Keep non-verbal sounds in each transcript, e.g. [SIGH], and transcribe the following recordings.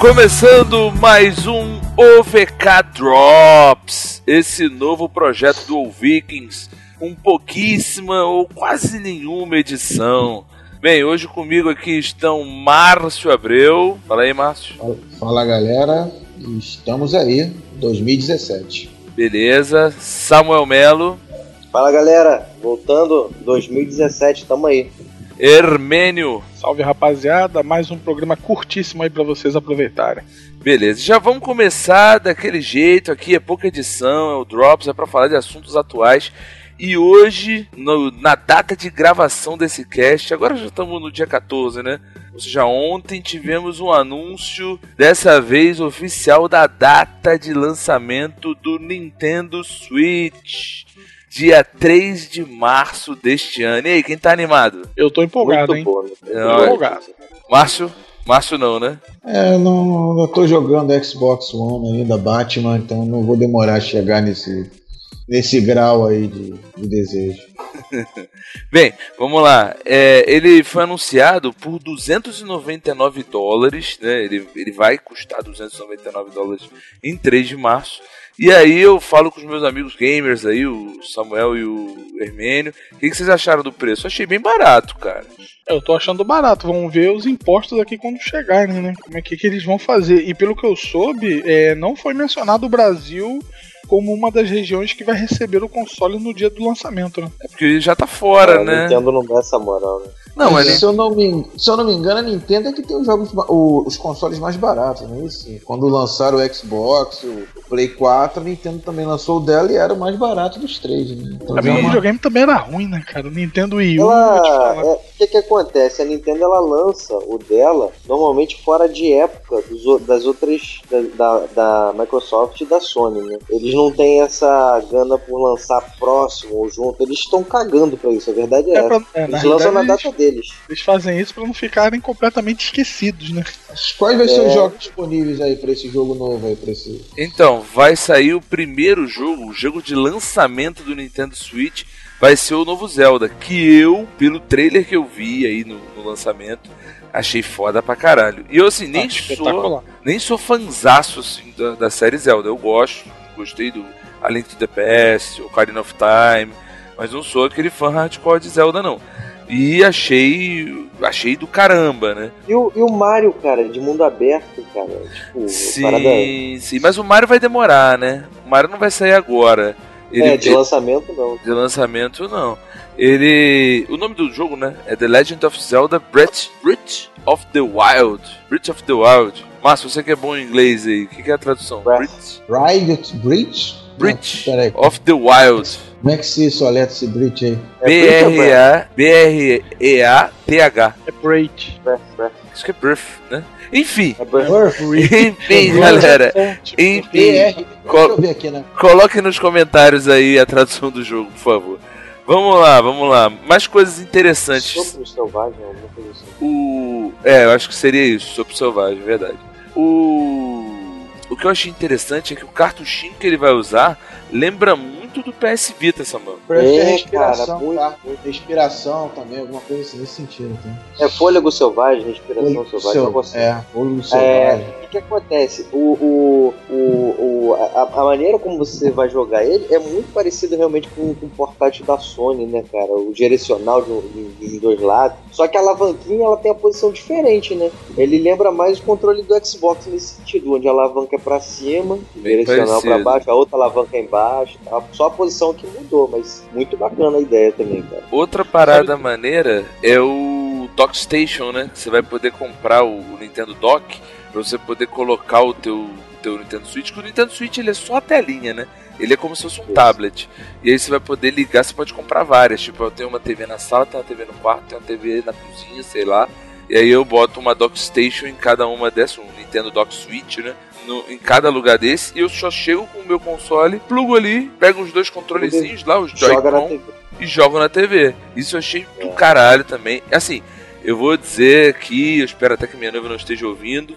Começando mais um OVK Drops, esse novo projeto do Vikings, com pouquíssima ou quase nenhuma edição. Bem, hoje comigo aqui estão Márcio Abreu. Fala aí, Márcio. Fala galera, estamos aí, 2017. Beleza. Samuel Melo. Fala galera, voltando 2017, tamo aí. Hermênio. Salve rapaziada, mais um programa curtíssimo aí para vocês aproveitarem. Beleza, já vamos começar daquele jeito aqui, é pouca edição, é o Drops, é para falar de assuntos atuais. E hoje, no, na data de gravação desse cast, agora já estamos no dia 14, né? Ou seja, ontem tivemos um anúncio, dessa vez oficial, da data de lançamento do Nintendo Switch dia 3 de março deste ano. E aí, quem tá animado? Eu tô empolgado, hein? Bom, né? Não, empolgado. Márcio? Márcio não, né? É, eu não, eu tô jogando Xbox One ainda, Batman, então não vou demorar a chegar nesse, nesse grau aí de, de desejo. [LAUGHS] Bem, vamos lá. É, ele foi anunciado por 299 dólares, né? Ele, ele vai custar 299 dólares em 3 de março. E aí eu falo com os meus amigos gamers aí, o Samuel e o Hermênio. O que, que vocês acharam do preço? Achei bem barato, cara. Eu tô achando barato. Vamos ver os impostos aqui quando chegarem, né? Como é que, que eles vão fazer. E pelo que eu soube, é, não foi mencionado o Brasil como uma das regiões que vai receber o console no dia do lançamento, né? É porque ele já tá fora, a né? Nintendo não dá essa moral, né? Não, Mas ele... se, eu não me, se eu não me engano, a Nintendo é que tem os jogos, os consoles mais baratos, não é isso? Quando lançaram o Xbox, o Play 4, a Nintendo também lançou o dela e era o mais barato dos três, né? Então, Pra já é uma- videogame também era ruim, né, cara? O Nintendo Wii U, é, o que que acontece? A Nintendo ela lança o dela normalmente fora de época dos das outras da, da, da Microsoft e da Sony, né? Eles não têm essa gana por lançar próximo ou junto. Eles estão cagando pra isso. A verdade é, É essa. pra- é, na Eles lançam na data deles. Eles fazem isso pra não ficarem completamente esquecidos, né? Quais vai ser É. os jogos disponíveis aí pra esse jogo novo aí, pra esse... Então, vai sair o primeiro jogo, o jogo de lançamento do Nintendo Switch, vai ser o novo Zelda, que eu, pelo trailer que eu vi aí no, no lançamento, achei foda pra caralho. E eu, assim, nem Tá sou, nem sou fanzaço, assim, da, da série Zelda. Eu gosto, gostei do A Link to the Past, Ocarina of Time, mas não sou aquele fã hardcore de Zelda, não. E achei, achei do caramba, né? E o, e o Mario, cara, de mundo aberto, cara. Tipo, Sim, parada sim, mas o Mario vai demorar, né? O Mario não vai sair agora. Ele, é, de lançamento não. de lançamento não. Ele, o nome do jogo, né, é The Legend of Zelda Breath, Breath of the Wild. Breath of the Wild. Márcio, você que é bom em inglês aí, o que, que é a tradução? Riot? Breach Não, peraí, of the Wild. como é que se soleta esse Breach aí? É Breath. É Breath. Isso que é Breath, né? Enfim, É Breath. enfim, galera. Enfim, eu ver aqui, né? Coloque nos comentários aí a tradução do jogo, por favor. Vamos lá, vamos lá. Mais coisas interessantes. Sopro selvagem, alguma coisa assim. O. É, eu acho que seria isso, Sopro Selvagem, verdade. O. O que eu achei interessante é que o cartuchinho que ele vai usar lembra muito do PS Vita, Samuel. Que é É, respiração, cara, muito, tá? Respiração também, alguma coisa assim nesse sentido. Tá? É fôlego selvagem, respiração Olho selvagem, seu- assim. É, É, selvagem. o que, acontece? O, o, o, o, a, a maneira como você vai jogar ele é muito parecido realmente com, com o portátil da Sony, né, cara? O direcional de, de- dos dois lados. Só que a alavanquinha ela tem a posição diferente, né? Ele lembra mais o controle do Xbox nesse sentido, onde a alavanca é pra cima, Bem direcional pra parecido. baixo, a outra alavanca é embaixo. Tá? Só a posição que mudou, mas muito bacana a ideia também, cara. Outra parada maneira é o Dock Station, né? Você vai poder comprar o, Nintendo Dock pra você poder colocar o teu, teu Nintendo Switch. Porque o Nintendo Switch ele é só a telinha, né? Ele é como se fosse um Isso. tablet. E aí você vai poder ligar, você pode comprar várias. Tipo, eu tenho uma TV na sala, tenho uma TV no quarto, tenho uma TV na cozinha, sei lá. E aí eu boto uma Dock Station em cada uma dessas, um Nintendo Dock Switch, né? No, em cada lugar desse, e eu só chego com o meu console, plugo ali, pego os dois controlezinhos lá, os Joy-Con, e jogo na TV. Isso eu achei do caralho também. Assim, eu vou dizer aqui, eu espero até que minha noiva não esteja ouvindo.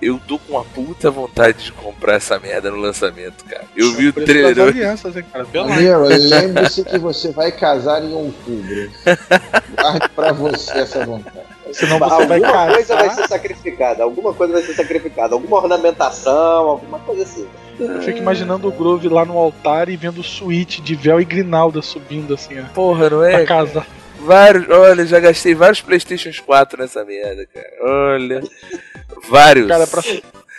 Eu tô com uma puta vontade de comprar essa merda no lançamento, cara. Eu vi o das trailer. alianças, hein, cara? Pelo amor. Nero, lembre-se que você vai casar em outubro. [LAUGHS] Guarde pra você essa vontade. Senão você vai alguma casar. coisa vai ser sacrificada, alguma coisa vai ser sacrificada, alguma ornamentação, alguma coisa assim. Eu fico imaginando o Grove lá no altar e vendo o suíte de véu e grinalda subindo assim, ó. Porra, não Pra é? casa. Vários, olha, já gastei vários Playstations 4 nessa merda, cara. Olha. Vários. Cara, pra,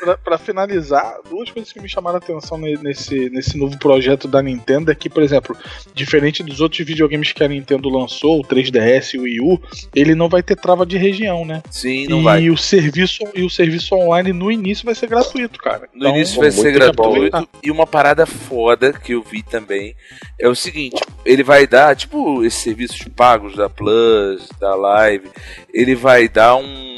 pra, pra finalizar, duas coisas que me chamaram a atenção ne- nesse, nesse novo projeto da Nintendo é que, por exemplo, diferente dos outros videogames que a Nintendo lançou, o 3DS e o Wii U, ele não vai ter trava de região, né? Sim, não e vai. o serviço e o serviço online no início vai ser gratuito, cara. No início pô, vai ser gratuito. E uma parada foda que eu vi também é o seguinte: ele vai dar, tipo, esses serviços pagos da Plus, da Live, ele vai dar um,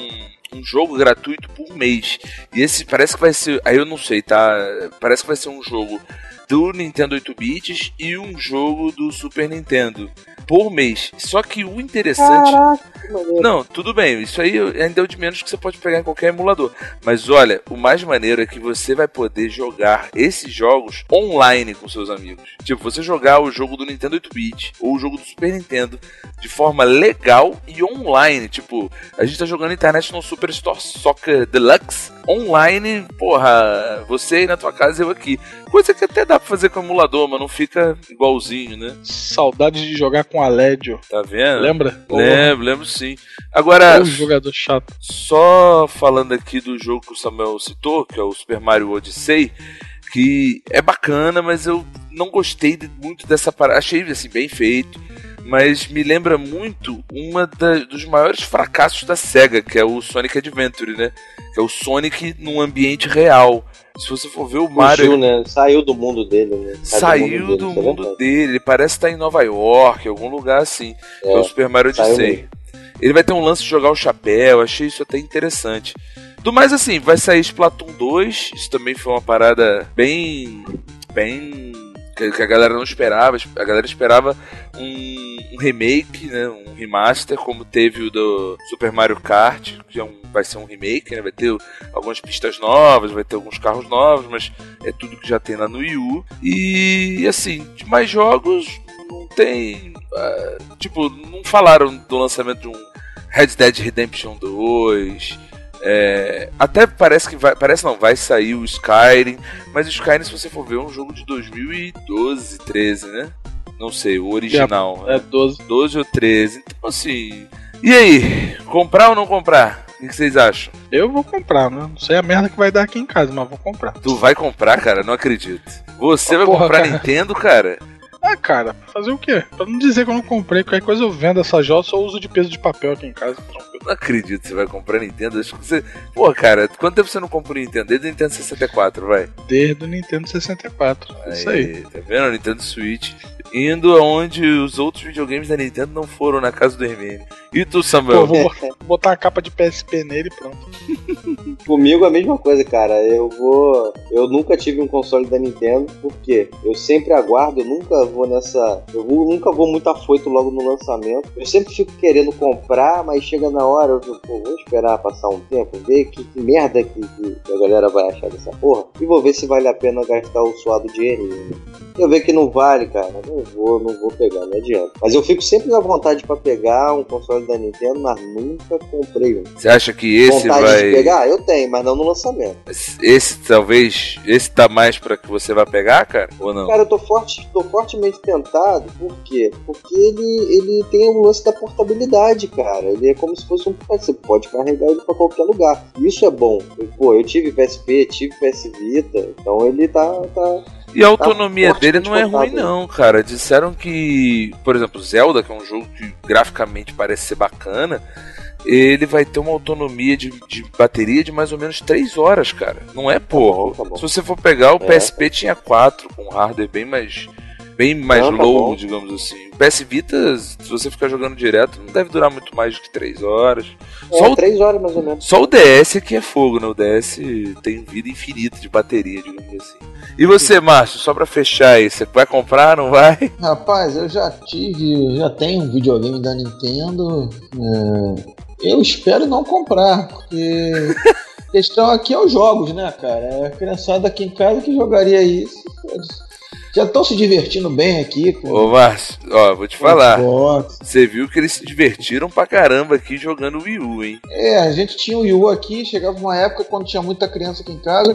um jogo gratuito por mês. E esse parece que vai ser. Aí eu não sei, tá? Parece que vai ser um jogo do Nintendo 8 bits e um jogo do Super Nintendo por mês. Só que o interessante. maneiro. Não, tudo bem, isso aí ainda é o de menos que você pode pegar em qualquer emulador. Mas olha, o mais maneiro é que você vai poder jogar esses jogos online com seus amigos. Tipo, você jogar o jogo do Nintendo 8-bit ou o jogo do Super Nintendo de forma legal e online. Tipo, a gente tá jogando International Superstore Soccer Deluxe online, porra, você aí na tua casa e eu aqui. Coisa que até dá pra fazer com o emulador, mas não fica igualzinho, né? Saudades de jogar com a Ledio. Tá vendo? Lembra? Lembro, lembro sim. Agora, Um jogador chato. só falando aqui do jogo que o Samuel citou, que é o Super Mario Odyssey, que é bacana, mas eu não gostei muito dessa parada. Achei assim bem feito, mas me lembra muito uma da- dos maiores fracassos da Sega, que é o Sonic Adventure, né? Que é o Sonic num ambiente real. Se você for ver o Mario, Fugiu, né? Saiu do mundo dele, né? saiu do dele, isso é mundo dele. Ele parece estar em Nova York, algum lugar assim. que é o Super Mario saiu Odyssey. Ele vai ter um lance de jogar o chapéu, achei isso até interessante. Do mais assim, vai sair Splatoon 2, isso também foi uma parada bem. bem. Que que a galera não esperava. A galera esperava um, um remake, né? Um remaster, como teve o do Super Mario Kart, que é um, vai ser um remake, né? Vai ter algumas pistas novas, vai ter alguns carros novos, mas é tudo que já tem lá no Wii U. E assim, de mais jogos, não tem. ah, tipo, não falaram do lançamento de um Red Dead Redemption 2. É, até parece que vai. Parece não, vai sair o Skyrim. Mas o Skyrim, se você for ver, é um jogo de 2012, 13, né? Não sei, o original. É 12. 12 ou 13. Então assim. E aí? Comprar ou não comprar? O que vocês acham? Eu vou comprar, né? Não sei a merda que vai dar aqui em casa, mas vou comprar. Tu vai comprar, cara? Não acredito. Você vai Porra, comprar cara. Nintendo, cara? Ah, cara, fazer o quê? Pra não dizer que eu não comprei, qualquer coisa eu vendo essa joia, só uso de peso de papel aqui em casa. Não acredito que você vai comprar Nintendo. Acho que você. Pô, cara, quanto tempo você não compra um Nintendo? Desde o Nintendo 64, vai. Desde o Nintendo 64. Isso aí. Tá vendo? O Nintendo Switch. Indo aonde os outros videogames da Nintendo não foram na casa do Hermine. E tu, Pô, Samuel? vou botar a capa de PSP nele e pronto. [LAUGHS] Comigo a mesma coisa, cara. Eu vou. Eu nunca tive um console da Nintendo, porque eu sempre aguardo, eu nunca vou nessa. Eu nunca vou muito afoito logo no lançamento. Eu sempre fico querendo comprar, mas chega na hora, eu fico, pô, vou esperar passar um tempo, ver que, que merda que, que a galera vai achar dessa porra. E vou ver se vale a pena gastar o suado dinheirinho. Eu ver que não vale, cara. Não vou, não vou pegar, não adianta. Mas eu fico sempre na vontade pra pegar um console da Nintendo, mas nunca comprei um. Você acha que esse vontade vai. de pegar? Eu tenho, mas não no lançamento. Esse talvez. Esse tá mais pra que você vai pegar, cara? Ou não? Cara, eu tô, forte, tô fortemente tentado, por quê? Porque ele, ele tem o lance da portabilidade, cara. Ele é como se fosse um. Você pode carregar ele pra qualquer lugar. Isso é bom. Eu, pô, eu tive PSP, tive PS Vita, então ele tá. tá E a autonomia Tá dele não é ruim, não, cara. Disseram que, por exemplo, Zelda, que é um jogo que graficamente parece ser bacana, ele vai ter uma autonomia de, de bateria de mais ou menos 3 horas, cara. Não é bom, porra. tá bom. Se você for pegar, o É. PSP tinha 4, com hardware bem mais. Bem mais Não, tá low, bom. digamos assim. O PS Vita, se você ficar jogando direto, não deve durar muito mais do que 3 horas. Só é, o três horas mais ou menos. só o DS aqui é fogo, né? O DS tem vida infinita de bateria, digamos assim. E você, Márcio, só pra fechar aí, você vai comprar, não vai? Rapaz, eu já tive, já tenho um videogame da Nintendo. é, eu espero não comprar, porque a [LAUGHS] questão aqui é os jogos, né, cara? É a criançada aqui em casa que jogaria isso. Já estão se divertindo bem aqui. Com Ô, Márcio, ó, vou te falar. Você viu que eles se divertiram pra caramba aqui jogando Wii U, hein? É, a gente tinha o Wii U aqui, chegava uma época quando tinha muita criança aqui em casa,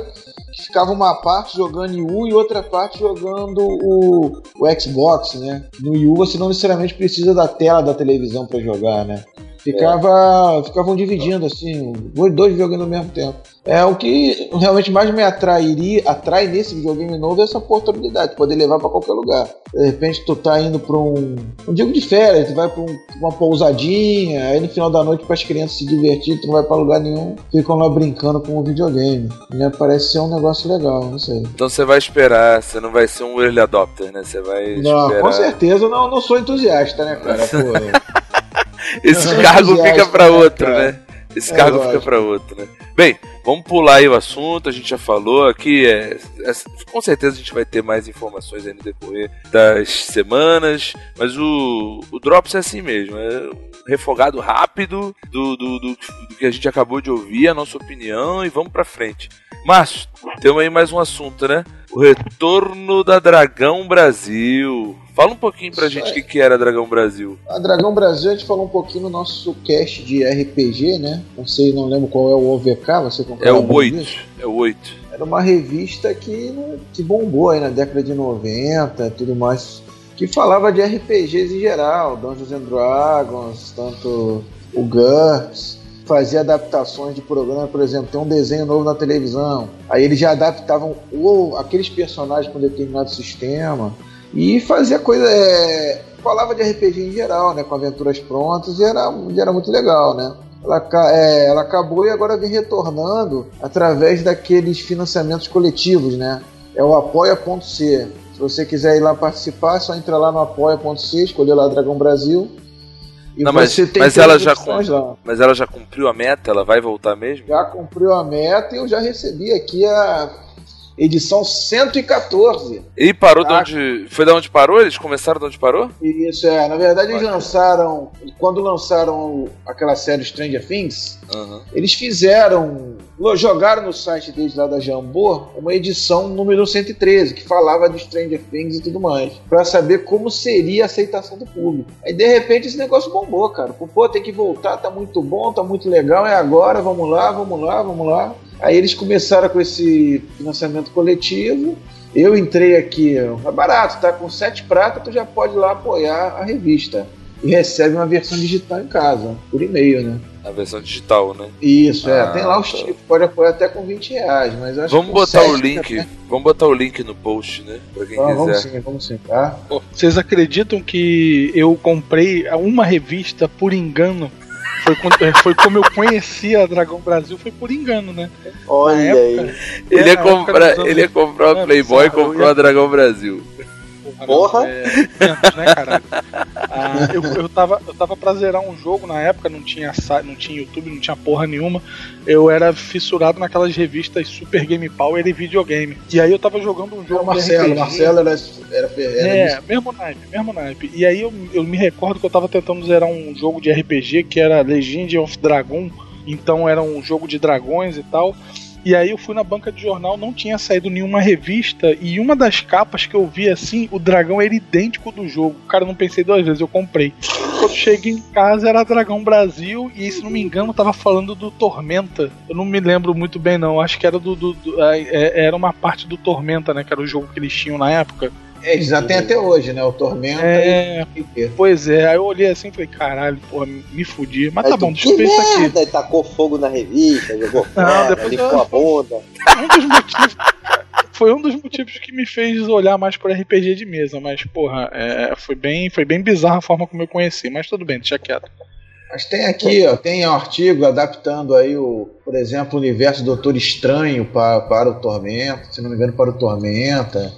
que ficava uma parte jogando Wii U e outra parte jogando o, o Xbox, né? No Wii U você não necessariamente precisa da tela da televisão para jogar, né? Ficava, é. Ficavam dividindo assim, dois jogando ao mesmo tempo. É o que realmente mais me atrairia, atrai nesse videogame novo é essa portabilidade, poder levar para qualquer lugar. De repente tu tá indo para um, não digo de férias, tu vai para um, uma pousadinha, aí no final da noite para as crianças se divertir, tu não vai para lugar nenhum, ficam lá brincando com o videogame. Me parece ser um negócio legal, não sei. Então você vai esperar, você não vai ser um early adopter, né? Você vai Não, esperar... com certeza não, não sou entusiasta, né, cara? [LAUGHS] Pô, Esse cargo fica para né, outro, né? Esse cargo é, fica para outro, né? Bem, vamos pular aí o assunto, a gente já falou aqui, é, é, com certeza a gente vai ter mais informações aí no decorrer das semanas, mas o, o Drops é assim mesmo, é um refogado rápido do, do, do, do que a gente acabou de ouvir, a nossa opinião, e vamos pra frente. Márcio, temos aí mais um assunto, né? O retorno da Dragão Brasil. Fala um pouquinho pra Isso gente o que, que era Dragão Brasil. A Dragão Brasil, a gente falou um pouquinho no nosso cast de RPG, né? Não sei, não lembro qual é o OVK, você É o 8. É o 8. Era uma revista que, que bombou aí na década de 90 e tudo mais. Que falava de RPGs em geral, Dungeons and Dragons, tanto o GURPS fazia adaptações de programa, por exemplo, tem um desenho novo na televisão, aí eles já adaptavam ou aqueles personagens com determinado sistema e fazia coisa. É, falava de RPG em geral, né? Com aventuras prontas e era, era muito legal, né? Ela, é, ela acabou e agora vem retornando através daqueles financiamentos coletivos, né? É o apoia.c. Se você quiser ir lá participar, é só entra lá no apoia.c, escolher lá Dragão Brasil e não, mas, mas ela já com, mas ela já cumpriu a meta? Ela vai voltar mesmo? Já cumpriu a meta e eu já recebi aqui a edição 114. E parou tá? de onde. Foi de onde parou? Eles começaram de onde parou? Isso, é. Na verdade, eles lançaram. Quando lançaram aquela série Stranger Things, uhum. eles fizeram. Jogaram no site deles lá da Jambô uma edição número 113, que falava de Stranger Things e tudo mais. para saber como seria a aceitação do público. Aí de repente esse negócio bombou, cara. Pô, tem que voltar, tá muito bom, tá muito legal, é agora, vamos lá, vamos lá, vamos lá. Aí eles começaram com esse financiamento coletivo. Eu entrei aqui, é barato, tá? Com sete pratas, tu já pode ir lá apoiar a revista. E recebe uma versão digital em casa, por e-mail, né? A versão digital, né? Isso, é. Ah, tem lá os tá. tipos, pode apoiar até com 20 reais, mas acho Vamos botar o link. Vamos botar o link no post, né? Pra quem ah, quiser. Vamos sim, vamos sim, tá? Vocês acreditam que eu comprei uma revista por engano foi, quando, é, foi como eu conheci a Dragão Brasil, foi por engano, né? Olha época, aí. Ele ia, comprar, ele ia comprar uma Playboy e comprou ia... a Dragão Brasil. Porra! É, né, caralho? [LAUGHS] Ah, eu, eu, tava, eu tava pra zerar um jogo na época, não tinha, não tinha YouTube, não tinha porra nenhuma. Eu era fissurado naquelas revistas Super Game Power e videogame. E aí eu tava jogando um jogo. É Marcelo, Marcelo era, era, era. É, mesmo naipe, mesmo naipe. E aí eu, eu me recordo que eu tava tentando zerar um jogo de RPG que era Legend of Dragon. Então era um jogo de dragões e tal. E aí eu fui na banca de jornal, não tinha saído nenhuma revista, e uma das capas que eu vi assim, o dragão era idêntico do jogo. Cara, não pensei duas vezes, eu comprei. Quando cheguei em casa era Dragão Brasil, e se não me engano, tava falando do Tormenta. Eu não me lembro muito bem, não. Acho que era do. do, do é, era uma parte do Tormenta, né? Que era o jogo que eles tinham na época. É, eles tem até hoje, né? O Tormenta é, e... Pois é, aí eu olhei assim e falei, caralho, porra, me fudi. Mas aí tá bom, deixa eu ver isso aqui. Aí tacou fogo na revista, jogou fora, Não, depois limpou eu... a bunda. [LAUGHS] Um dos motivos... foi um dos motivos que me fez olhar mais por RPG de mesa, mas, porra, é, foi, bem, foi bem bizarra a forma como eu conheci, mas tudo bem, deixa quieto. Mas tem aqui, ó, tem um artigo adaptando aí o, por exemplo, o universo Doutor Estranho para, para o Tormenta, se não me engano, para o Tormenta.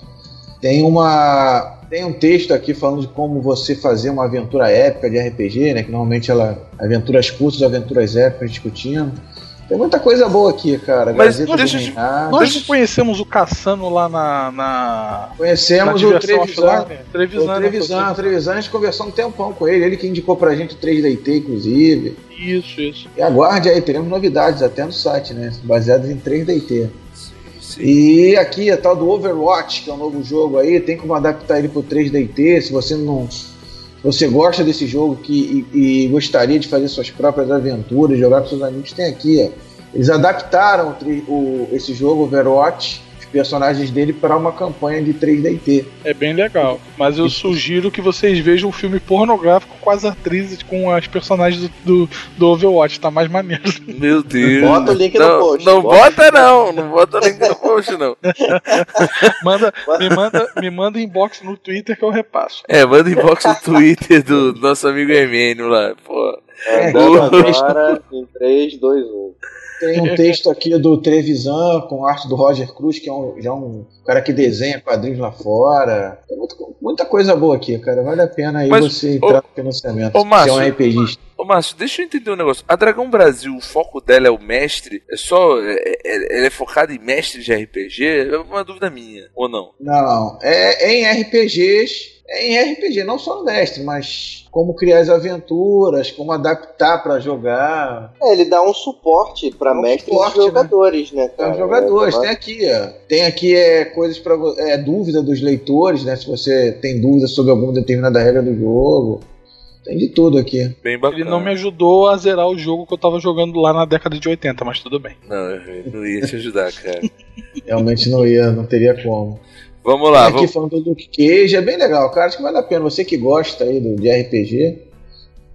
Tem uma tem um texto aqui falando de como você fazer uma aventura épica de RPG, né? Que normalmente ela aventuras curtas, aventuras épicas discutindo. Tem muita coisa boa aqui, cara. Mas nós, deixa, nós não conhecemos o Cassano lá na. na conhecemos na o Trevisan. Trevisan, o Trevisan, né, Trevisan, a gente conversou um tempão com ele. Ele que indicou pra gente o 3DT, inclusive. Isso, isso. E aguarde aí, teremos novidades até no site, né? Baseadas em 3DT. E aqui a tal do Overwatch, que é um novo jogo aí, tem como adaptar ele pro 3DT, se você não. Você gosta desse jogo que, e, e gostaria de fazer suas próprias aventuras, jogar com seus amigos, tem aqui, ó. Eles adaptaram o, o- esse jogo Overwatch, personagens dele, para uma campanha de 3DT. É bem legal. Mas eu sugiro que vocês vejam um filme pornográfico com as atrizes, com as personagens do, do, do Overwatch. Tá mais maneiro. Meu Deus. Bota o link no não, post, Não bota. bota não, não bota o link no post não. [LAUGHS] Manda, me, manda, me manda inbox no Twitter que eu repasso. É, manda inbox no Twitter do nosso amigo Emênio lá. Pô. É, agora em 3, 2, 1. Tem um texto aqui do Trevisan com arte do Roger Cruz, que é um, já um cara que desenha quadrinhos lá fora. Tem muita, muita coisa boa aqui, cara. Vale a pena aí Mas, você ô- entrar no financiamento. ô, se é Márcio, um RPGista. Ô Márcio, deixa eu entender um negócio. A Dragão Brasil, o foco dela é o mestre? É só. É, é- ela é focada em mestre de RPG? É uma dúvida minha, ou não? Não, é, é em RPGs. É em RPG, não só no mestre, mas como criar as aventuras, como adaptar pra jogar. É, ele dá um suporte pra Dá um mestres suporte, e jogadores, né, Para cara? os jogadores, É, tem aqui, ó. Tem aqui é, coisas para é, dúvida dos leitores, né? Se você tem dúvida sobre alguma determinada regra do jogo. Tem de tudo aqui. Bem bacana. Ele não me ajudou a zerar o jogo que eu tava jogando lá na década de 80, mas tudo bem. Não, eu não ia te ajudar, cara. [LAUGHS] Realmente não ia, não teria como. Vamos lá, aqui vamos. falando do Luke Cage, é bem legal, cara. Acho que vale a pena. Você que gosta aí do, de RPG,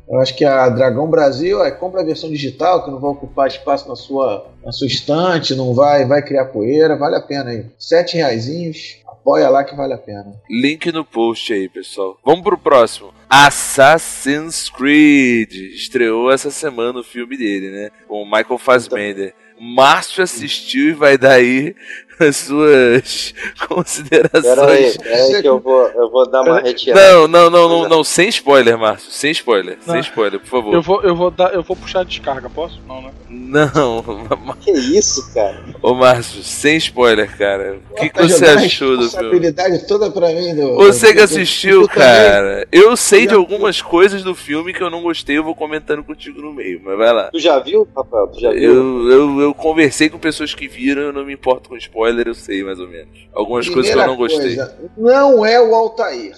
eu acho que a Dragão Brasil é compra a versão digital, que não vai ocupar espaço na sua, na sua estante, não vai, vai criar poeira, vale a pena aí. Sete reaisinhos, apoia lá que vale a pena. Link no post aí, pessoal. Vamos pro próximo. Assassin's Creed. Estreou essa semana o filme dele, né? Com o Michael Fassbender. Márcio assistiu e vai dar aí as suas considerações. pera aí que eu vou, eu vou dar uma retirada. Não, não, não, não, não, sem spoiler, Márcio. Sem spoiler, sem Não. spoiler, por favor. Eu vou, eu vou dar, eu vou puxar a descarga, posso? Não, né? Não, [LAUGHS] Que isso, cara? ô Márcio, sem spoiler, cara. O que, que Tá você jogando a achou do filme? responsabilidade toda pra mim. Do, Você que do- assistiu, do- também. cara, eu sei de algumas coisas do filme que eu não gostei, eu vou comentando contigo no meio, mas vai lá. Tu já viu, Rafael? Tu já viu? Eu, eu, eu conversei com pessoas que viram, eu não me importo com spoiler, eu sei mais ou menos. Algumas coisas que eu Primeira não gostei. coisa, não é o Altair.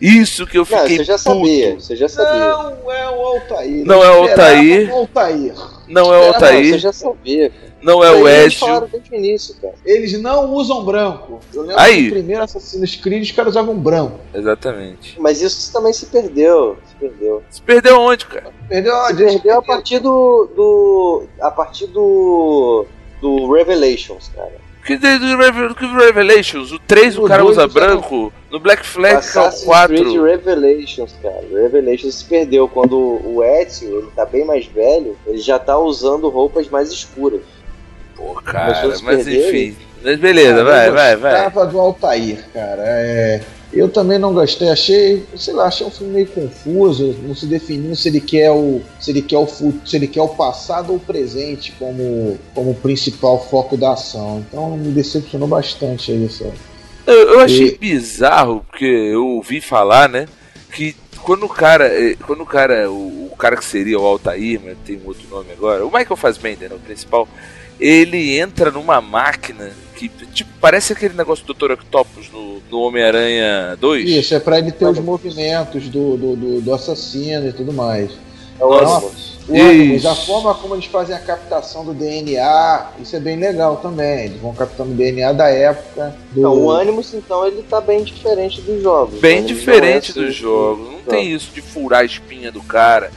Isso que eu Não, fiquei você já sabia, puto. você já sabia. Não é o Altair. Não é o Altair. o Altair. Não é o Não, você Altair, já sabia. cara. não é o eles Ezio. início, cara. Eles não usam branco. Eu lembro Aí. que no primeiro Assassin's Creed os caras usavam branco. Exatamente. Mas isso também se perdeu. Se perdeu. Se perdeu onde, cara? Perdeu Se onde? perdeu a partir do. do a partir do. do Revelations, cara. Que, de- do Revel- que Revelations? O 3 o O cara usa branco? No Black Flag, que é o Assassin's 4. Creed Revelations, cara. Revelations se perdeu quando o Ezio, ele tá bem mais velho, ele já tá usando roupas mais escuras. Pô, cara, mas perder, enfim. Mas beleza, Cara, vai, vai, vai. gostava do Altair, cara. É, eu também não gostei, achei, sei lá, achei um filme meio confuso, não se definindo se ele quer o, se ele quer o futuro, se ele quer o passado ou o presente como, como principal foco da ação. Então me decepcionou bastante aí isso. Eu, eu achei E- bizarro, porque eu ouvi falar, né? Que quando o cara. eh, Quando o cara. O, o cara que seria o Altair, mas tem um outro nome agora. O Michael Fassbender, né, o principal. Ele entra numa máquina que, tipo, parece aquele negócio do Dr. Octopus no, no Homem-Aranha 2. Isso, é pra ele ter os movimentos do, do, do, do assassino e tudo mais. É o Animus, a forma como eles fazem a captação do DNA, isso é bem legal também. Eles vão captando o DNA da época. Do... Então, o Animus, então, ele tá bem diferente dos jogos. Bem Animus diferente é dos assim, jogos. Não jogo. tem isso de furar a espinha do cara.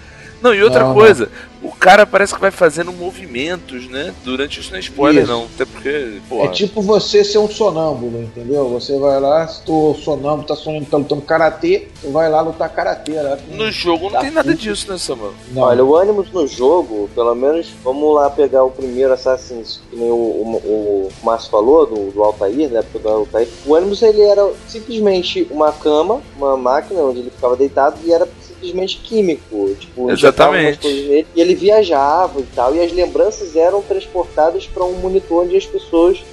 Não, e outra Não, coisa, o cara parece que vai fazendo movimentos, né? Durante isso não é spoiler, Isso. não. Até porque, pô. É tipo você ser um sonâmbulo, entendeu? Você vai lá, se tu sonâmbulo, tá sonhando, tá lutando karatê, tu vai lá lutar karatê. Lá No jogo não Tá tem nada puto. disso, né, Samuel? Não. Olha, o Animus no jogo, pelo menos, vamos lá pegar o primeiro Assassin's, que nem o, o, o Márcio falou, do, do Altair, da época do Altair. O Animus, ele era simplesmente uma cama, uma máquina onde ele ficava deitado e era simplesmente químico. Tipo, Exatamente. nele, e ele viajava e tal, e as lembranças eram transportadas para um monitor onde as pessoas,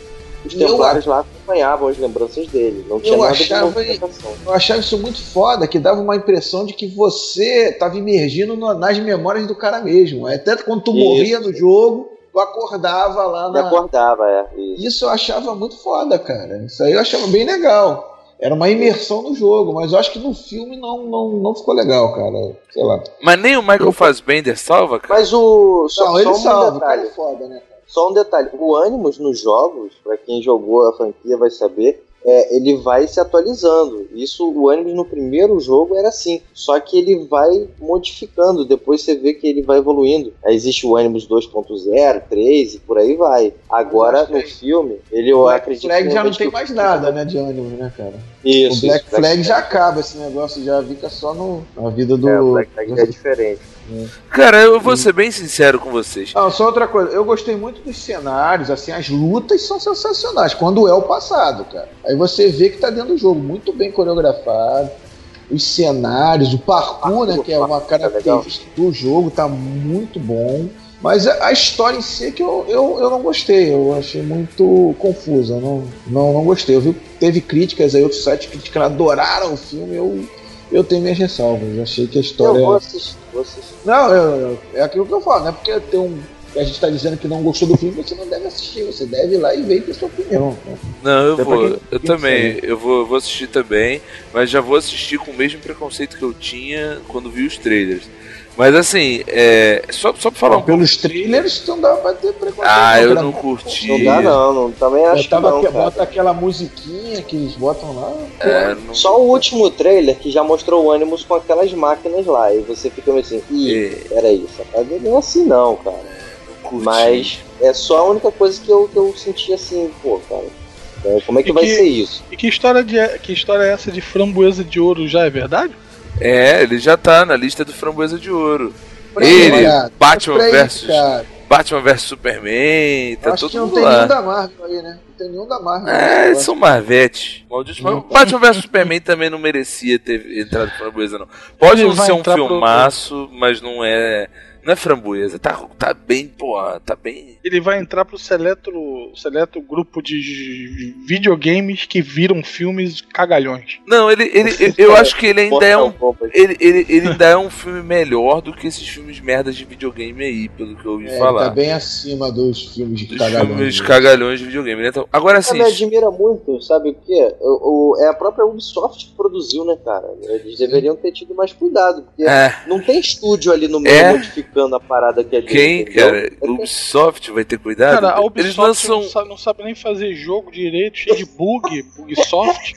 os Eu templários lá acompanhavam as lembranças dele. Não tinha Eu nada achava- de. Eu achava isso muito foda, que dava uma impressão de que você tava imergindo no- nas memórias do cara mesmo. Até quando tu Isso. morria no jogo, tu acordava lá E na. acordava, é. Isso. Isso eu achava muito foda, cara. Isso aí eu achava bem legal. Era uma imersão no jogo, mas eu acho que no filme não, não, não ficou legal, cara. Sei lá. Mas nem o Michael Fassbender salva, cara. Mas o. Só, Não, ele só um salva, o cara detalhe. é foda, né? Só um detalhe, o Animus nos jogos, pra quem jogou a franquia vai saber, é, ele vai se atualizando. Isso, o Animus no primeiro jogo era assim, só que ele vai modificando, depois você vê que ele vai evoluindo. Aí existe o Animus 2.0, 3 e por aí vai. Agora, no filme, ele eu O Black acredito Flag que já não realmente tem mais nada, né, de ânimo, né, cara? Isso, o Black isso, Flag já acaba esse negócio, já fica só no, na vida do. É, o Black Flag já é diferente. Cara, eu vou ser bem sincero com vocês. Ah, só outra coisa, eu gostei muito dos cenários, assim, as lutas são sensacionais, quando é o passado, cara. Aí você vê que tá dentro do jogo, muito bem coreografado, os cenários, o parkour, né, que é uma característica do jogo, tá muito bom. Mas a, história em si é que eu, eu, eu não gostei, eu achei muito confusa, não, não, não gostei. Eu vi que teve críticas aí, outros sites criticaram, adoraram o filme, eu, eu tenho minhas ressalvas, eu achei que a Eu história... vou assistir, vou assistir. Não, eu- eu- é aquilo que eu falo, não é porque tem um. A gente tá dizendo que não gostou do filme, você não deve assistir, você deve ir lá e ver e ter sua opinião. né? Não, eu Até vou. quem- Eu quem também. Eu vou, vou assistir também. Mas já vou assistir com o mesmo preconceito que eu tinha quando vi os trailers. Mas assim, é, só, só pra falar um pouco. Pelos trailers, não dá pra ter preconceito. Ah, eu não curti. Não dá não, não também acho que não, que- bota aquela musiquinha que eles botam lá. É, não- Só o último trailer que já mostrou o Animus com aquelas máquinas lá. E você fica meio assim, ih, É. peraí, essa parada não é assim não, cara. não curti. Mas é só a única coisa que eu, que eu senti assim, pô, cara. é, como é que E vai que- ser isso? E que história, de, que história é essa de framboesa de ouro já é verdade? É, ele já tá na lista do Framboesa de Ouro. Ele, cara. Batman versus cara. Batman vs Superman, tá Acho todo que não mundo tem lá. nenhum da Marvel aí, né? Não tem nenhum da Marvel. É, são Marvete. Maldito. Mas Não. Batman vs Superman também não merecia ter entrado framboesa, não. Pode Ele não ser um entrar pro- filmaço, mas não é. Não é framboesa. Tá, tá bem, porra, tá bem. Ele vai entrar pro seleto, seleto grupo de videogames que viram filmes cagalhões. Não, ele, ele, eu- eu acho que ele ainda é um. Ele, ele, ele ainda é um filme melhor do que esses filmes merdas de videogame aí, pelo que eu ouvi É, falar. tá bem acima dos filmes de Dos cagalhões. filmes né? cagalhões de videogame. né? Então, agora Você assim. me admira muito, sabe o quê? O, o- é a própria Ubisoft que produziu, né, cara? Eles deveriam ter tido mais cuidado, porque É, não tem estúdio ali no meio É. modificando a parada que a gente. quem, entendeu? cara? [LAUGHS] Ubisoft vai ter cuidado? Cara, a Eles Ubisoft lançam. não, sabe, não sabe nem fazer jogo direito, cheio de bug, [LAUGHS] Ubisoft.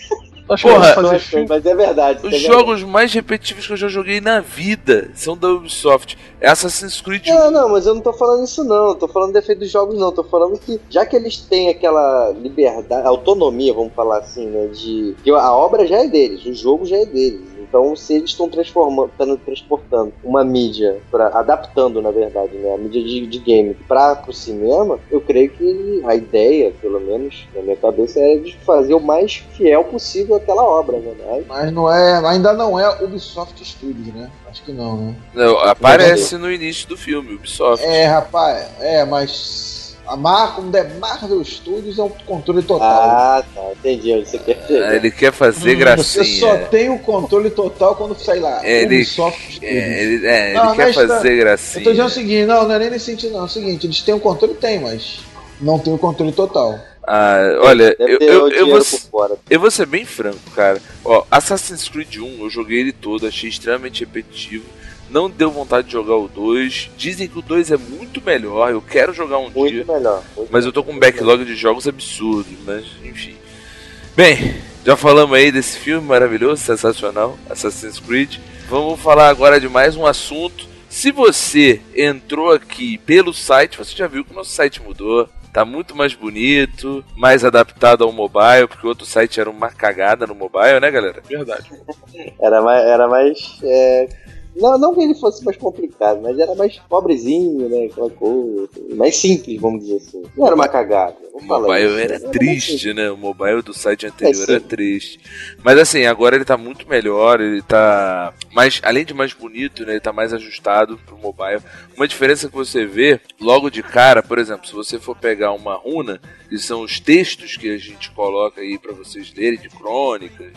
Acho Porra, que vai fazer Nossa, filme. mas é verdade. Os é jogos mais repetitivos que eu já joguei na vida são da Ubisoft. É Assassin's Creed Não, não, mas eu não tô falando isso não, eu tô falando defeito dos jogos não, tô falando que já que eles têm aquela liberdade, autonomia, vamos falar assim, né, de que a obra já é deles, o jogo já é deles. Então, se eles estão transformando, transportando uma mídia, pra, adaptando, na verdade, né, a mídia de, de game para o cinema, eu creio que a ideia, pelo menos na minha cabeça, era de fazer o mais fiel possível àquela obra, né? Mas- Mas não é, ainda não é Ubisoft Studios, né? Acho que não, né? Não, aparece no início do filme, Ubisoft. É, rapaz, é, mas a Mar, como é Marvel Studios, é um controle total. Ah, tá, entendi você quer Ah, ele quer fazer Você gracinha. só tem o controle total quando sai lá. Ele- Ubisoft. É, ele, é, ele Não, quer mas tá- fazer Eu gracinha. tô dizendo o seguinte, não, não é nem nesse sentido, não. É o seguinte, eles têm o controle, tem, mas não tem o controle total. Ah, olha, eu, eu, o eu, vou, por fora. eu vou ser bem franco, cara. Ó, Assassin's Creed 1, eu joguei ele todo, achei extremamente repetitivo. Não deu vontade de jogar o 2. Dizem que o 2 é muito melhor. Eu quero jogar um Muito dia. melhor. muito Mas eu tô com um melhor. backlog de jogos absurdo, mas enfim. Bem, já falamos aí desse filme maravilhoso, sensacional, Assassin's Creed. Vamos falar agora de mais um assunto. Se você entrou aqui pelo site, você já viu que o nosso site mudou. Tá muito mais bonito, mais adaptado ao mobile, porque o outro site era uma cagada no mobile, né, galera? Verdade. [LAUGHS] Era mais. Era mais é, Não, não que ele fosse mais complicado, mas era mais pobrezinho, né? Aquela coisa. Mais simples, vamos dizer assim. Não era uma cagada. O mobile isso. era triste, simples. né? O mobile do site anterior É, era triste. Mas assim, agora ele tá muito melhor, ele tá mais, além de mais bonito, né? Ele tá mais ajustado pro mobile. Uma diferença que você vê logo de cara, por exemplo, se você for pegar uma runa, que são os textos que a gente coloca aí pra vocês lerem de crônicas,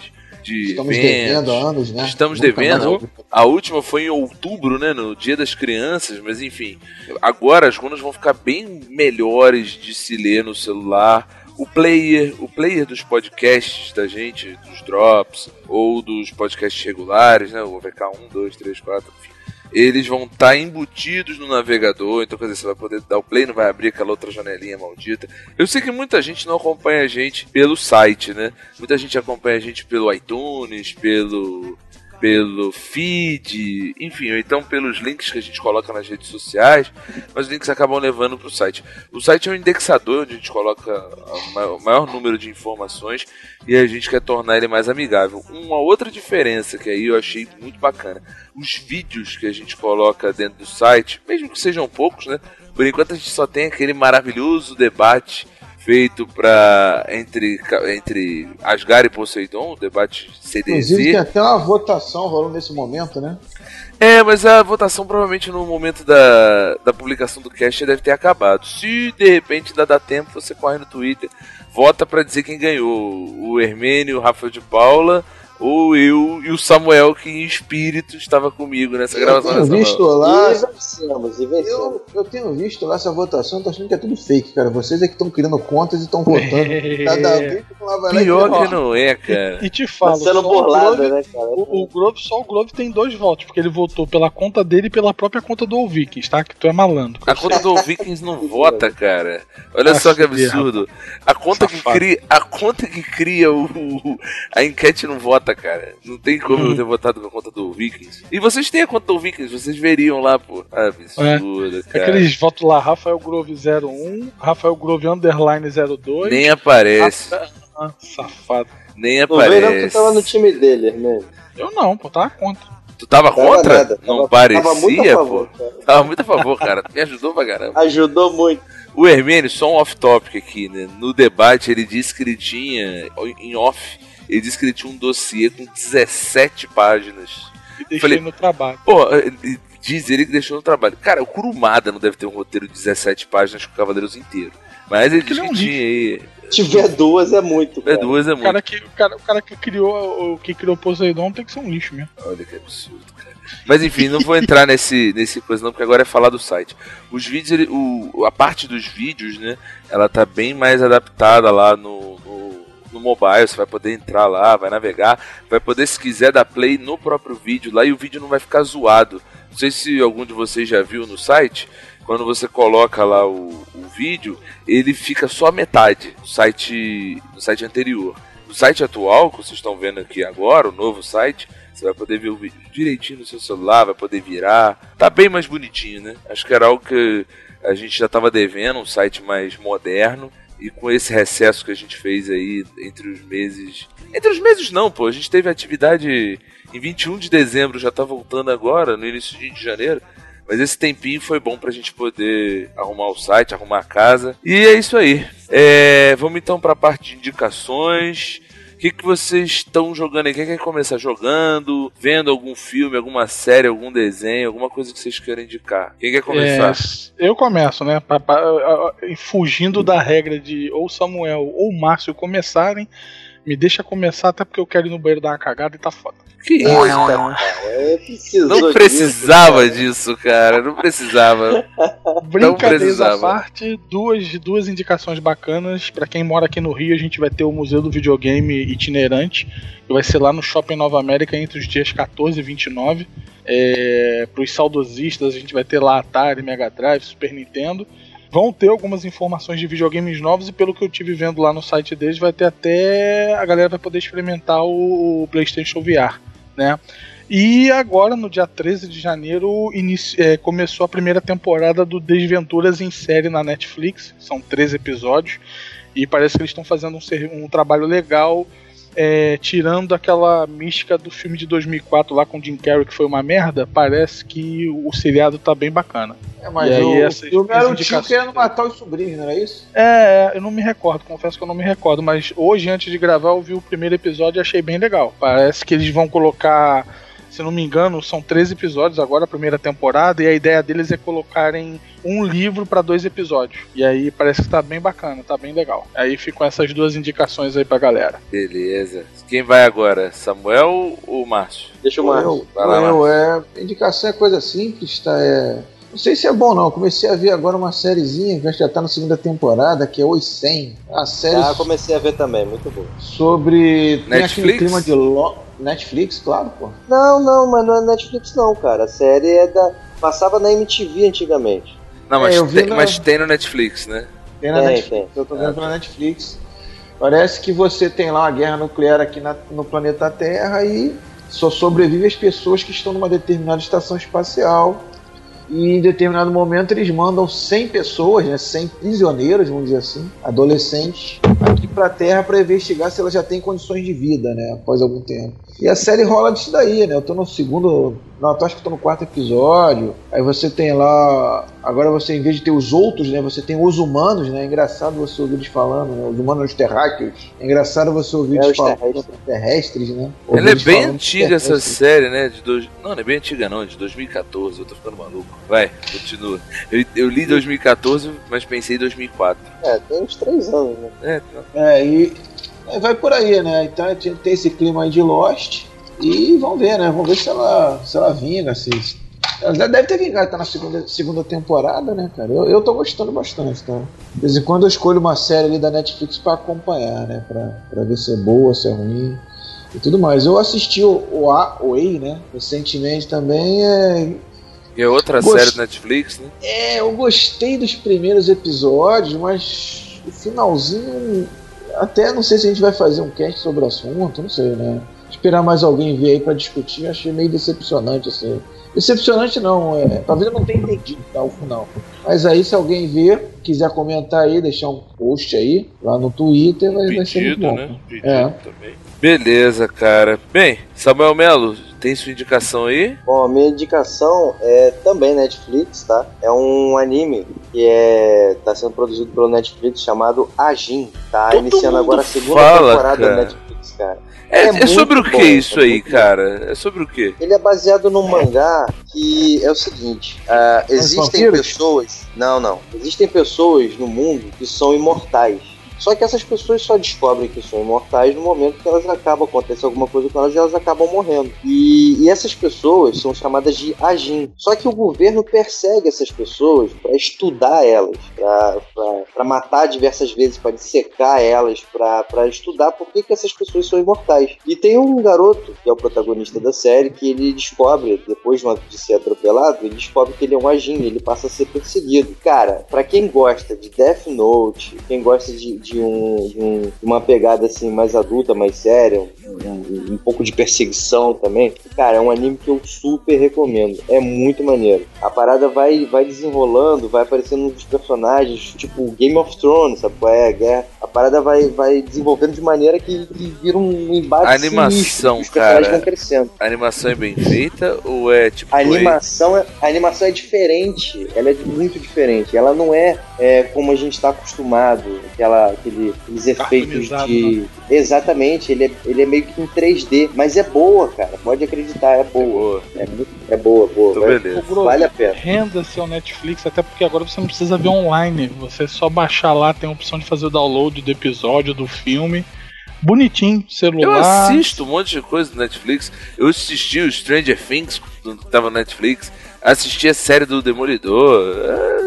de Estamos eventos. devendo anos, né? Estamos Nunca devendo. A última foi em outubro, né? No Dia das Crianças, mas enfim. Agora as runas vão ficar bem melhores de se ler no celular. O player, o player dos podcasts da gente, dos drops, ou dos podcasts regulares, né? O VK 1, 2, 3, 4, enfim. Eles vão estar embutidos no navegador, então quer dizer, você vai poder dar o play, não vai abrir aquela outra janelinha maldita. Eu sei que muita gente não acompanha a gente pelo site, né? Muita gente acompanha a gente pelo iTunes, pelo pelo feed, enfim, ou então pelos links que a gente coloca nas redes sociais, mas os links acabam levando para o site. O site é um indexador onde a gente coloca o maior número de informações e a gente quer tornar ele mais amigável. Uma outra diferença que aí eu achei muito bacana, os vídeos que a gente coloca dentro do site, mesmo que sejam poucos, né? Por enquanto a gente só tem aquele maravilhoso debate feito para entre entre Asgard e Poseidon, o debate Inclusive CDZ. tem até uma votação rolando nesse momento, né? É, mas a votação provavelmente no momento da, da publicação do cast deve ter acabado. Se de repente ainda dá tempo, você corre no Twitter, vota pra dizer quem ganhou: o Hermênio, o Rafael de Paula, ou eu e o Samuel, que em espírito estava comigo nessa Eu gravação. tenho dessa visto nova. lá. E vencemos, e vencemos. Eu, eu tenho visto lá essa votação, tô achando que é tudo fake, cara. Vocês é que estão criando contas e estão votando. Cada vez que lá e Pior que não é, cara. E te Tá falo, sendo só o burlado, Grove- né, cara? O, o Grove, só o Grove tem dois votos, porque ele votou pela conta dele e pela própria conta do Vikings, tá? Que tu é malandro. A conta do Vikings não [LAUGHS] vota, cara. Olha Ah, só que fuder, absurdo. A conta que Safado. cria, a conta que cria o, o- a enquete não vota, cara. Não tem como Hum. eu ter votado com a conta do Vikings. E vocês têm a conta do Vikings, vocês veriam lá, pô. Ah, absurdo, É cara. Aqueles votos lá, Rafael Grove 01, Rafael Grove underline 02. Nem aparece, Ah, safado. nem Não vem não que aparece. tu tava no time dele, né? Eu não, pô, tá contra. Tu tava Tava contra? nada, não tava- parecia, tava muito a favor, pô. cara. Tava muito a favor, cara. Me ajudou pra caramba. Ajudou muito. O Hermênio, só um off-topic aqui, né? No debate, ele disse que ele tinha, em off, ele disse que ele tinha um dossiê com 17 páginas. E deixei Falei- no trabalho. Pô, diz ele que deixou no trabalho. Cara, o Kurumada não deve ter um roteiro de 17 páginas com Cavaleiros inteiro. Mas ele Porque diz é que tinha aí. Se tiver duas é muito, É cara. duas é O muito. cara, que, o, cara, o cara que criou o que criou Poseidon tem que ser um lixo mesmo. Olha que absurdo, cara. Mas enfim, não vou entrar nesse, nesse coisa não, porque agora é falar do site. Os vídeos, ele- o, a parte dos vídeos, né? Ela tá bem mais adaptada lá no, no, mobile. Você vai poder entrar lá, vai navegar, vai poder, se quiser, dar play no próprio vídeo lá e o vídeo não vai ficar zoado. Não sei se algum de vocês já viu no site. Quando você coloca lá o, o vídeo, ele fica só a metade do site, do site anterior. No site atual, que vocês estão vendo aqui agora, o novo site, você vai poder ver o vídeo direitinho no seu celular, vai poder virar. Tá bem mais bonitinho, né? Acho que era algo que a gente já tava devendo, um site mais moderno. E com esse recesso que a gente fez aí entre os meses. Entre os meses não, pô. A gente teve atividade em 21 de dezembro, já tá voltando agora, no início de janeiro. Mas esse tempinho foi bom pra gente poder arrumar o site, arrumar a casa. E é isso aí. É, vamos então pra parte de indicações. O que, que vocês estão jogando aí? Quem quer começar jogando? Vendo algum filme, alguma série, algum desenho, alguma coisa que vocês queiram indicar? Quem quer começar? É, eu começo, né? Pa- pa- a- a- fugindo da regra de ou Samuel ou Márcio começarem. Me deixa começar, até porque eu quero ir no banheiro dar uma cagada e tá foda. Que isso? É, precisou Não precisava cara. disso, cara. Não precisava. [LAUGHS] Brincadeiras à precisava. parte, duas, duas indicações bacanas. Pra quem mora aqui no Rio, a gente vai ter o Museu do Videogame itinerante, que vai ser lá no Shopping Nova América entre os dias 14 e 29. É, Para os saudosistas, a gente vai ter lá Atari, Mega Drive, Super Nintendo. Vão ter algumas informações de videogames novos e pelo que eu tive vendo lá no site deles, vai ter até a galera vai poder experimentar o, PlayStation VR, né? E agora, no dia 13 de janeiro, inici- é, começou a primeira temporada do Desventuras em série na Netflix. São 13 episódios. E parece que eles estão fazendo um, um trabalho legal, é, tirando aquela mística do filme de 2004 lá com Jim Carrey, que foi uma merda. Parece que o seriado tá bem bacana. É, mas E aí, o, o essas filme era o tio querendo matar os sobrinhos, não era isso? É, eu não me recordo, confesso que eu não me recordo, mas hoje, antes de gravar, eu vi o primeiro episódio e achei bem legal. Parece que eles vão colocar Se não me engano, são 13 episódios agora, a primeira temporada, e a ideia deles é colocarem um livro para dois episódios. E aí parece que tá bem bacana, tá bem legal. Aí ficam essas duas indicações aí pra galera. Beleza. Quem vai agora? Samuel ou Márcio? Deixa eu Eu, eu, é, indicação é coisa simples, tá? É, não sei se é bom não. Comecei a ver agora uma sériezinha que já tá na segunda temporada, que é Os 100. A série Ah, comecei a ver também, muito bom. sobre tem Netflix? aquele clima de lo... Netflix, claro, pô. Não, não, mas não é Netflix não, cara. A série é da. Passava na MTV antigamente. Não, mas, É, tem, na- mas tem no Netflix, né? Tem na Tem, Netflix. Eu tô vendo pela Netflix. Parece que você tem lá uma guerra nuclear aqui na- no planeta Terra e só sobrevive as pessoas que estão numa determinada estação espacial. E em determinado momento eles mandam 100 pessoas, né, 100 prisioneiros, vamos dizer assim, adolescentes, aqui pra Terra para investigar se ela já tem condições de vida, né, após algum tempo. E a série rola disso daí, né? Eu tô no segundo. Não, eu acho que tô no quarto episódio. Aí você tem lá. Agora você, em vez de ter os outros, né? Você tem os humanos, né? É engraçado você ouvir eles falando, né? Os humanos terráqueos. É engraçado você ouvir É, eles falando. terrestres. Terrestres, né? Ouvir Ela é bem antiga essa série, né? De dois... Não, não é bem antiga não, é de 2014, eu tô ficando maluco. Vai, continua. Eu, eu li 2014, mas pensei em 2004. É, tem uns três anos, né? É, tá. É, e é, vai por aí, né? Então tem tem esse clima aí de Lost. E vamos ver, né? Vamos ver se ela, se ela vinga. Se... Ela já deve ter vingado, tá na segunda, segunda temporada, né, cara? Eu, eu tô gostando bastante, tá? De vez em quando eu escolho uma série ali da Netflix pra acompanhar, né? Pra, pra ver se é boa, se é ruim e tudo mais. Eu assisti o, o A, o Ei, né? Recentemente também. É, E é outra Gost- série do Netflix, né? é, eu gostei dos primeiros episódios, mas o finalzinho. Até não sei se a gente vai fazer um cast sobre o assunto, não sei, né? Esperar mais alguém vir aí pra discutir, eu achei meio decepcionante assim. Decepcionante não, é, talvez eu não tenha entendido tá, o final. Mas aí, se alguém ver, quiser comentar aí, deixar um post aí, lá no Twitter, vai, vai ser muito Pedido, bom. né? Pedido É. também. Beleza, cara. Bem, Samuel Melo, tem sua indicação aí? Bom, a minha indicação é também Netflix, tá? É um anime que é tá sendo produzido pelo Netflix chamado Ajin, tá? Todo Iniciando agora a segunda fala, temporada cara. da Netflix, cara. É, É é sobre o que bom, isso é aí, cara? É sobre o que? Ele é baseado num mangá que é o seguinte: ah, existem pessoas. Não, não. Existem pessoas no mundo que são imortais. Só que essas pessoas só descobrem que são imortais no momento que elas acabam, acontece alguma coisa com elas e elas acabam morrendo. E, e essas pessoas são chamadas de Ajin. Só que o governo persegue essas pessoas para estudar elas, para matar diversas vezes, para dissecar elas, para estudar por que, que essas pessoas são imortais. E tem um garoto, que é o protagonista da série, que ele descobre, depois de ser atropelado, ele descobre que ele é um Ajin, ele passa a ser perseguido. Cara, para quem gosta de Death Note, quem gosta de, de um, de um- de uma pegada assim mais adulta, mais séria, um, um- pouco de perseguição também, cara, é um anime que eu super recomendo. É muito maneiro. A parada vai, vai desenrolando, vai aparecendo uns personagens, tipo Game of Thrones, sabe qual é? Guerra. A parada vai, vai desenvolvendo de maneira que, que vira um embate A animação, sinistro, os personagens cara. vão crescendo. A animação é bem feita ou é tipo. A animação, é, a animação é diferente, ela é muito diferente. Ela não é, é, como a gente está acostumado, aquela, aquele, aqueles efeitos de. Exatamente, ele é, ele é meio que em 3D, mas é boa, cara. Pode acreditar, é boa. Boa. É, muito, é boa, boa. Então, Vai- beleza. vale a pena. Renda-se ao Netflix, até porque agora você não precisa ver online. Você só baixar lá, tem a opção de fazer o download do episódio, do filme. Bonitinho, Eu celular. assisto um monte de coisa no Netflix. Eu assisti o Stranger Things, que tava no Netflix. Assisti a série do Demolidor.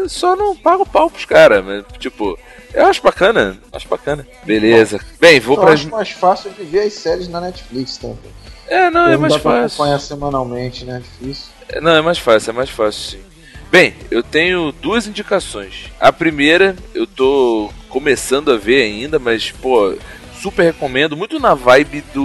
É, só não pago pau pros caras, mas, tipo, eu acho bacana. Acho bacana. Beleza. Bem, vou Eu pra. acho mais fácil de ver as séries na Netflix, tá? É, não, é não mais dá pra fácil. acompanhar semanalmente, né? Difícil. É, Não, é mais fácil, é mais fácil sim. Bem, eu tenho duas indicações. A primeira, eu tô começando a ver ainda, mas, pô, super recomendo, muito na vibe do,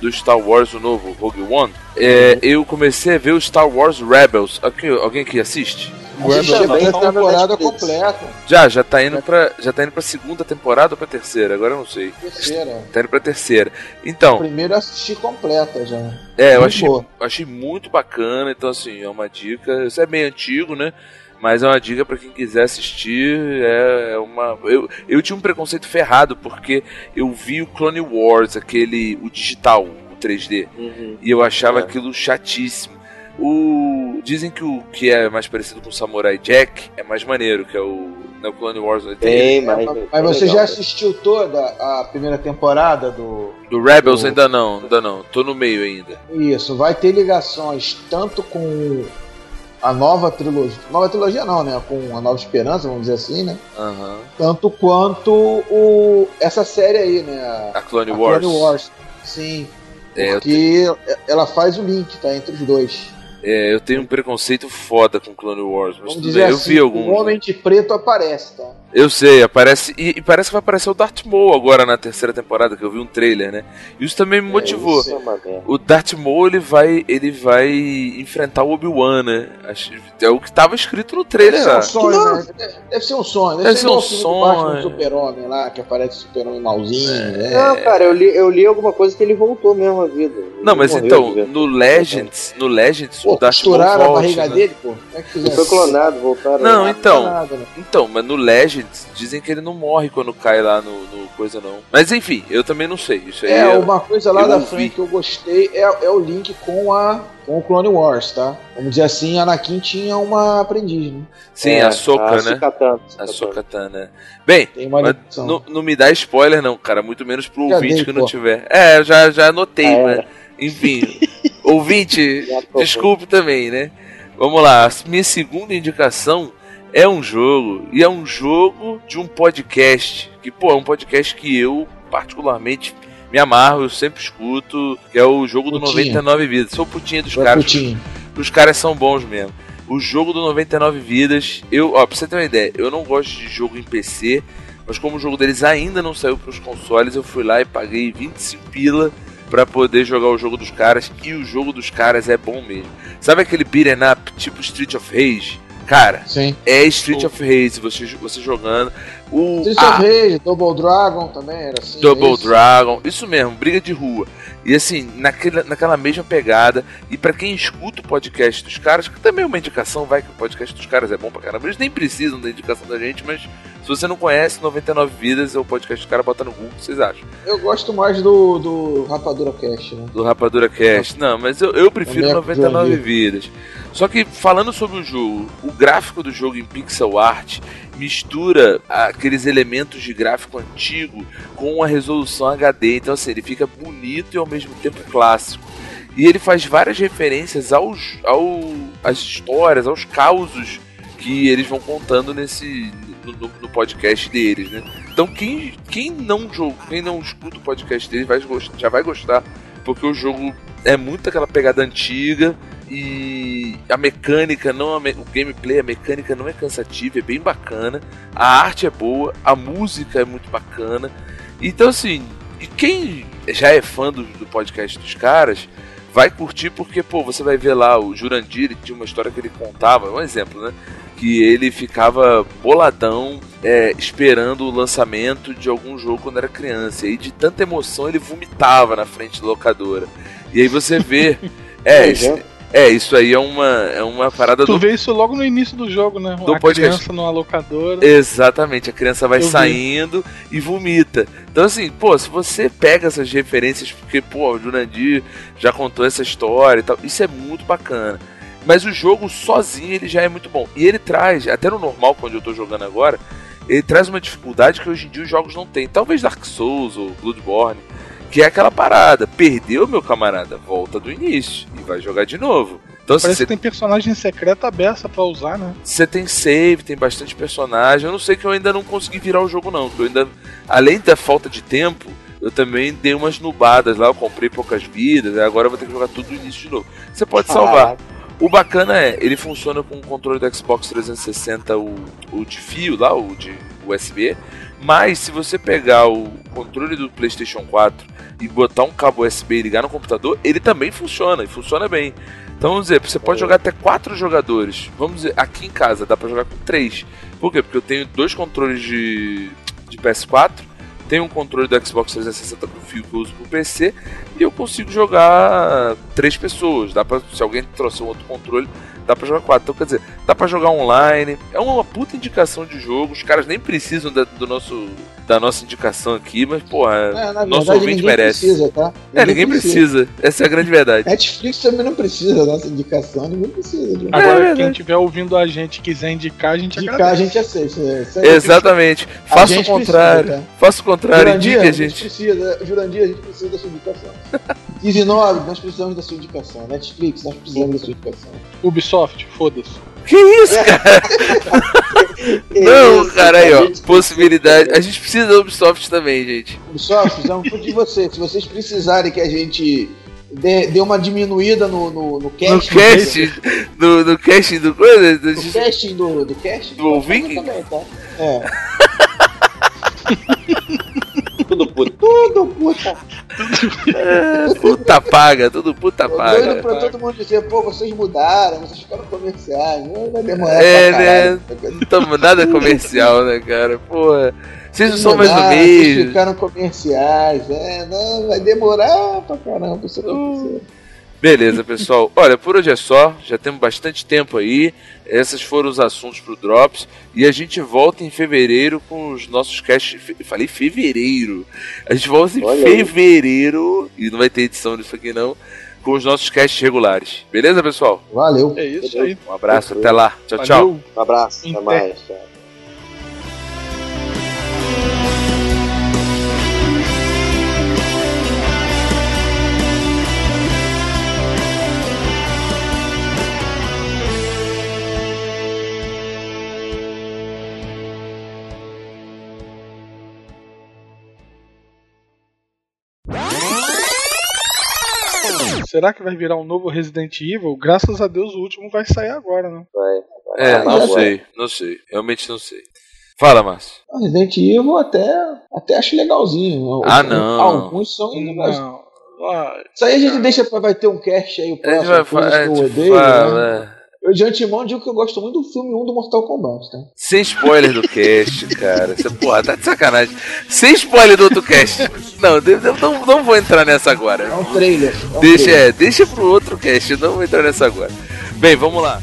do Star Wars, o novo Rogue One. É, eu comecei a ver o Star Wars Rebels. Aqui, alguém que assiste? Assisti Rebels, a primeira tá no temporada completa. Já, já tá indo pra, já tá indo pra segunda temporada ou pra terceira? Agora eu não sei. Terceira. Tá indo pra terceira. Então, Primeiro eu assisti completa já. É, eu achei, achei muito bacana, então assim, é uma dica. Isso é bem antigo, né? Mas é uma dica pra quem quiser assistir. É, é uma. Eu, eu tinha um preconceito ferrado porque eu vi o Clone Wars, aquele. o digital, o 3D. Uhum. E eu achava é. aquilo chatíssimo. O... Dizem que o que é mais parecido com o Samurai Jack é mais maneiro, que é o no Clone Wars 80. Tem, mas, mas você legal, já assistiu toda a primeira temporada do. Do Rebels do... ainda não, ainda não. Tô no meio ainda. Isso, vai ter ligações tanto com a nova trilogia. Nova trilogia não, né? Com a Nova Esperança, vamos dizer assim, né? Uhum. Tanto quanto o, essa série aí, né? A Clone a Wars. Clone Wars. Sim. É, porque ela faz o link, tá? Entre os dois. É, eu tenho um preconceito foda com Clone Wars, mas tudo bem, eu assim, vi alguns. O Homem de Preto aparece, tá? Eu sei, aparece. E, e, parece que vai aparecer o Darth Maul agora na terceira temporada, que eu vi um trailer, né? Isso também me é, motivou. É, o Darth Maul ele vai, ele vai enfrentar o Obi-Wan, né? Acho, é o que estava escrito no trailer Deve ser um sonho, né? Deve ser um sonho. Deve, Deve ser, ser um sonho. Super-Homem lá, que aparece o Super-Homem malzinho. É. Né? Não, cara, eu li, eu li alguma coisa que ele voltou mesmo à vida. Não, mas então, no Legends, no Legends, pô, o Darth Maul volta, a barriga né? dele, pô. É que foi clonado, voltaram. Não, então, né? então, mas no Legends dizem que ele não morre quando cai lá no, no coisa, não. Mas enfim, eu também não sei. Isso aí é, é uma coisa lá da ouvi. frente que eu gostei é, é o link com a com o Clone Wars, tá? Vamos dizer assim, Anakin tinha uma aprendiz, né? Sim, é, a Soca, né? A Sokatan, Bem, não, não, me dá spoiler não, cara, muito menos pro já ouvinte dei, que não tiver. É, já, já anotei, ah, mas... Enfim, [LAUGHS] ouvinte, desculpe também, né? Vamos lá, minha segunda indicação é um jogo, e é um jogo de um podcast, que, pô, é um podcast que eu, particularmente, me amarro, eu sempre escuto, que é o jogo do putinha. 99 Vidas. Sou putinha dos caras. Putinha. Os caras são bons mesmo. O jogo do 99 Vidas, eu, ó, pra você ter uma ideia, eu não gosto de jogo em PC, mas como o jogo deles ainda não saiu para os consoles, eu fui lá e paguei 25 pila para poder jogar o jogo dos caras, e o jogo dos caras é bom mesmo. Sabe aquele beat'em up tipo Street of Rage? Cara, Sim. é Street of Rage, você, você jogando. O, Street ah, of Rage, Double Dragon também era assim. Double isso. Dragon, isso mesmo, briga de rua. E assim, naquela, naquela mesma pegada. E para quem escuta o podcast dos caras, que também é uma indicação, vai que o podcast dos caras é bom pra caramba. Eles nem precisam da indicação da gente, mas se você não conhece 99 Vidas, é o podcast dos caras, bota no Google, o que vocês acham? Eu gosto mais do, do Rapadura Cast, né? Do Rapadura Cast. Não, mas eu, eu prefiro 99 Vidas. Só que falando sobre o jogo, o gráfico do jogo em pixel art mistura aqueles elementos de gráfico antigo com a resolução HD. Então, assim, ele fica bonito e ao mesmo tempo clássico. E ele faz várias referências aos, ao, às histórias, aos causos que eles vão contando nesse no, no, podcast deles, né? Então quem, quem não joga, quem não escuta o podcast deles vai, já vai gostar, porque o jogo é muito aquela pegada antiga e a mecânica, não a me... o gameplay, a mecânica não é cansativa, é bem bacana. A arte é boa, a música é muito bacana. Então, assim, e quem já é fã do, do podcast dos caras vai curtir porque, pô, você vai ver lá o Jurandir, tinha uma história que ele contava, um exemplo, né? Que ele ficava boladão é, esperando o lançamento de algum jogo quando era criança. E de tanta emoção ele vomitava na frente da locadora. E aí você vê. [LAUGHS] É, é, isso aí é uma, é uma parada tu do. Tu vê isso logo no início do jogo, né? Do a podcast. criança numa locadora. Exatamente, a criança vai Eu saindo vi. e vomita. Então, assim, pô, se você pega essas referências, porque, pô, o Jurandir já contou essa história e tal, isso é muito bacana. Mas o jogo sozinho ele já é muito bom. E ele traz, até no normal, quando eu tô jogando agora, ele traz uma dificuldade que hoje em dia os jogos não têm. Talvez Dark Souls ou Bloodborne que é aquela parada, perdeu, meu camarada, volta do início e vai jogar de novo. Então, Parece cê... que tem personagem secreto aberta para usar, né? Você tem save, tem bastante personagem. Eu não sei que eu ainda não consegui virar o jogo, não. Eu ainda, além da falta de tempo, eu também dei umas nubadas lá. Eu comprei poucas vidas, agora eu vou ter que jogar tudo do início de novo. Você pode salvar. O bacana é, ele funciona com o controle do Xbox 360, o, o de fio lá, o de USB. Mas se você pegar o controle do PlayStation 4 e botar um cabo USB e ligar no computador, ele também funciona e funciona bem. Então vamos dizer, você pode jogar até quatro jogadores. Vamos dizer, aqui em casa dá para jogar com três. Por quê? Porque eu tenho dois controles de, de PS4, tenho um controle do Xbox 360 com fio que eu uso pro PC e eu consigo jogar três pessoas. Dá para se alguém trouxer um outro controle, dá para jogar quatro. Então quer dizer, dá para jogar online. É uma puta indicação de jogo. Os caras nem precisam da, do nosso da nossa indicação aqui, mas, porra, É, na nosso verdade, ouvinte ninguém merece. precisa, tá? é, ninguém precisa. Essa é a grande verdade. Netflix também não precisa da nossa indicação, ninguém precisa. De Agora, verdade. quem estiver ouvindo a gente e quiser indicar, a gente indicar, a agradece. gente aceita. é, aí. Exatamente. A Faça o contrário. precisa, tá? Faça o contrário, Jurandir, indique a a gente gente. precisa, Jurandir, a gente precisa da sua indicação. [LAUGHS] 19, nós precisamos da sua indicação. Netflix, nós precisamos da sua indicação. Ubisoft, foda-se. Que isso, cara? [LAUGHS] Não, Isso, cara, aí, ó. Possibilidade. A gente precisa da Ubisoft também, gente. Ubisoft, precisamos muito de vocês. Se vocês precisarem que a gente dê, dê uma diminuída no, no, no No cast, cast, no, no cast do coisa. do- no casting do, do cast, Do ouvinte? também, tá? É. [LAUGHS] Tudo puto. Tudo puta. É, puta paga, tudo puta Tô paga. doido pra todo mundo dizer, pô, vocês mudaram, vocês ficaram comerciais, não vai demorar É, pra né? Não estamos nada comercial, né, cara? Porra. Vocês não são mais do Mudaram, Vocês ficaram comerciais, é, não, vai demorar pra caramba isso acontecer. Beleza, pessoal. Olha, por hoje é só. Já temos bastante tempo aí. Esses foram os assuntos pro Drops. E a gente volta em fevereiro com os nossos casts. Falei fevereiro. A gente volta em Olha aí. fevereiro. E não vai ter edição disso aqui não. Com os nossos casts regulares. Beleza, pessoal? Valeu. É isso aí. Um abraço, até lá. Tchau, tchau. Valeu. Um abraço, até mais. Tchau. Será que vai virar um novo Resident Evil? Graças a Deus o último vai sair agora, né? Vai. É, vai, não sei. Não sei. Realmente não sei. Fala, Márcio. Resident Evil até, até acho legalzinho. Ah, não. Alguns são legais. Não. Ah, Isso aí a gente deixa pra. Vai ter um cast aí, o A gente próximo, vai falar. que eu tipo, odeio. né? fala, é. Eu de antemão digo que eu gosto muito do filme 1 do Mortal Kombat, tá? Sem spoiler do cast, cara. Você, porra, tá de sacanagem. Sem spoiler do outro cast. Não, não, não vou entrar nessa agora. É um trailer. É um Deixa, trailer. é, deixa pro outro cast, não vou entrar nessa agora. Bem, vamos lá.